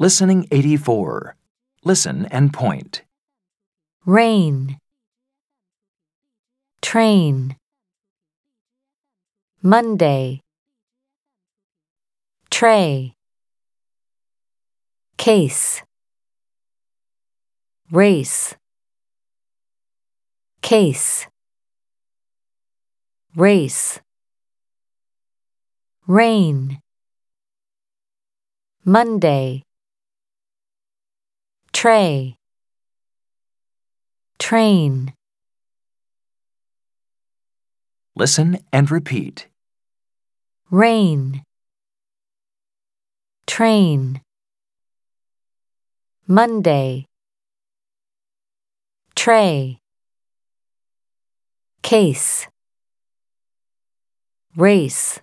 Listening 84. Listen and point. rain, train, Monday, tray, case, race, case, race, rain, Monday, tray train, Listen and repeat. rain, train, Monday, tray, case, race,